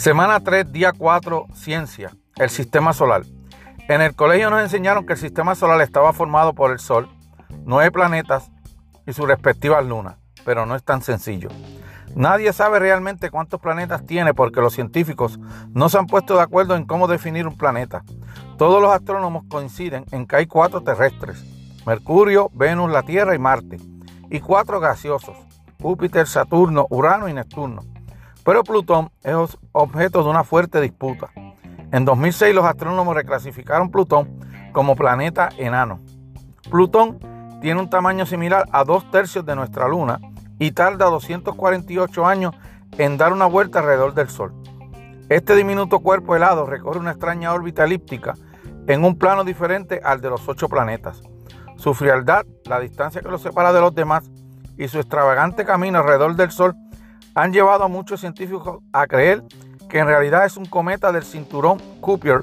Semana 3, día 4, ciencia, el sistema solar. En el colegio nos enseñaron que el sistema solar estaba formado por el Sol, nueve planetas y sus respectivas lunas, pero no es tan sencillo. Nadie sabe realmente cuántos planetas tiene porque los científicos no se han puesto de acuerdo en cómo definir un planeta. Todos los astrónomos coinciden en que hay cuatro terrestres, Mercurio, Venus, la Tierra y Marte, y cuatro gaseosos, Júpiter, Saturno, Urano y Neptuno. Pero Plutón es objeto de una fuerte disputa. En 2006 los astrónomos reclasificaron Plutón como planeta enano. Plutón tiene un tamaño similar a dos tercios de nuestra Luna y tarda 248 años en dar una vuelta alrededor del Sol. Este diminuto cuerpo helado recorre una extraña órbita elíptica en un plano diferente al de los ocho planetas. Su frialdad, la distancia que lo separa de los demás y su extravagante camino alrededor del Sol han llevado a muchos científicos a creer que en realidad es un cometa del cinturón Kuiper,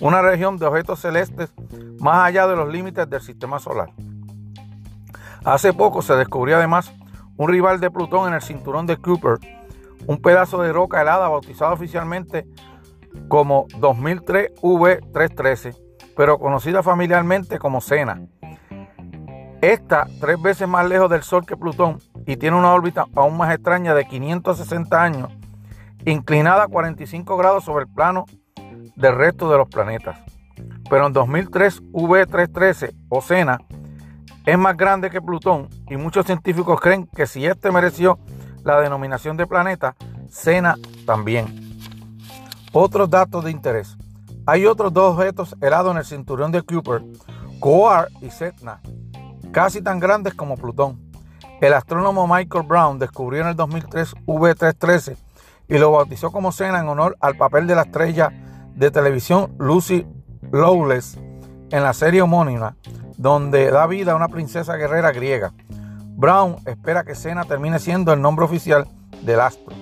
una región de objetos celestes más allá de los límites del sistema solar. Hace poco se descubrió además un rival de Plutón en el cinturón de Kuiper, un pedazo de roca helada bautizado oficialmente como 2003 V313, pero conocida familiarmente como Sena. Esta, tres veces más lejos del Sol que Plutón, y tiene una órbita aún más extraña de 560 años, inclinada a 45 grados sobre el plano del resto de los planetas. Pero en 2003 V313 o Sena es más grande que Plutón y muchos científicos creen que si este mereció la denominación de planeta, Sena también. Otros datos de interés. Hay otros dos objetos helados en el cinturón de Kuiper, Coar y Setna, casi tan grandes como Plutón. El astrónomo Michael Brown descubrió en el 2003 V313 y lo bautizó como Sena en honor al papel de la estrella de televisión Lucy Lawless en la serie homónima, donde da vida a una princesa guerrera griega. Brown espera que Sena termine siendo el nombre oficial del astro.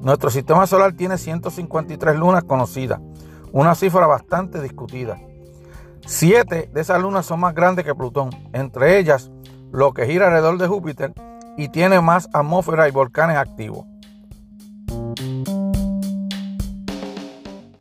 Nuestro sistema solar tiene 153 lunas conocidas, una cifra bastante discutida. Siete de esas lunas son más grandes que Plutón, entre ellas lo que gira alrededor de Júpiter y tiene más atmósfera y volcanes activos.